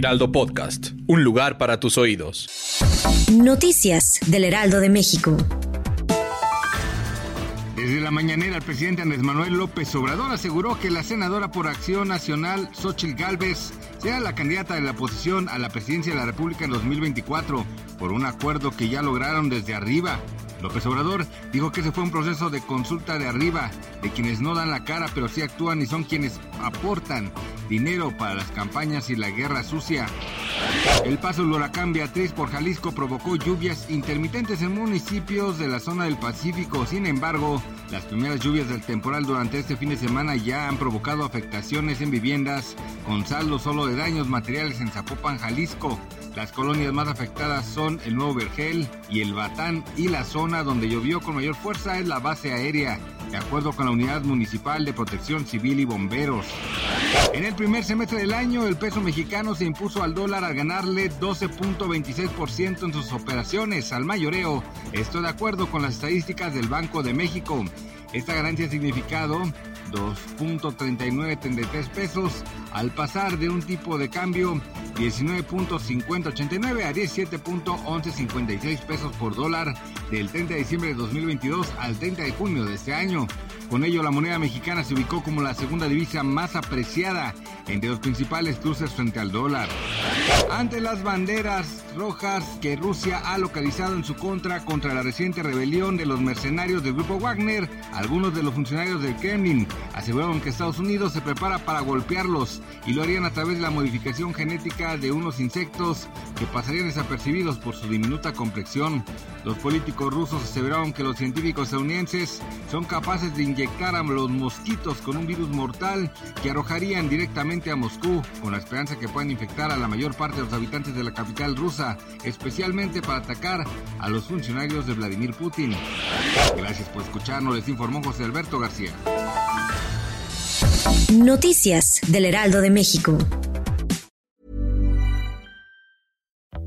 Heraldo Podcast. Un lugar para tus oídos. Noticias del Heraldo de México. Desde la mañanera, el presidente Andrés Manuel López Obrador aseguró que la senadora por Acción Nacional, Xochitl Gálvez, será la candidata de la oposición a la presidencia de la República en 2024 por un acuerdo que ya lograron desde arriba. López Obrador dijo que ese fue un proceso de consulta de arriba, de quienes no dan la cara pero sí actúan y son quienes aportan dinero para las campañas y la guerra sucia. El paso del huracán Beatriz por Jalisco provocó lluvias intermitentes en municipios de la zona del Pacífico. Sin embargo, las primeras lluvias del temporal durante este fin de semana ya han provocado afectaciones en viviendas, con saldo solo de daños materiales en Zapopan, Jalisco. Las colonias más afectadas son el Nuevo Vergel y el Batán y la zona donde llovió con mayor fuerza es la base aérea, de acuerdo con la Unidad Municipal de Protección Civil y Bomberos. En el primer semestre del año, el peso mexicano se impuso al dólar al ganarle 12.26% en sus operaciones al mayoreo. Esto de acuerdo con las estadísticas del Banco de México. Esta ganancia ha significado 2.3933 pesos al pasar de un tipo de cambio 19.5089 a 17.1156 pesos por dólar del 30 de diciembre de 2022 al 30 de junio de este año. Con ello, la moneda mexicana se ubicó como la segunda divisa más apreciada entre los principales cruces frente al dólar. Ante las banderas rojas que Rusia ha localizado en su contra contra la reciente rebelión de los mercenarios del grupo Wagner, algunos de los funcionarios del Kremlin aseguraron que Estados Unidos se prepara para golpearlos y lo harían a través de la modificación genética de unos insectos que pasarían desapercibidos por su diminuta complexión. Los políticos rusos aseveraron que los científicos estadounidenses son capaces de inyectar a los mosquitos con un virus mortal que arrojarían directamente a Moscú, con la esperanza que puedan infectar a la mayor parte de los habitantes de la capital rusa, especialmente para atacar a los funcionarios de Vladimir Putin. Gracias por escucharnos, les informó José Alberto García. Noticias del Heraldo de México.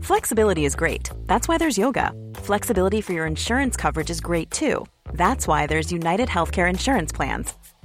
Flexibility is great. That's why there's yoga. Flexibility for your insurance coverage is great too. That's why there's United Healthcare Insurance Plans.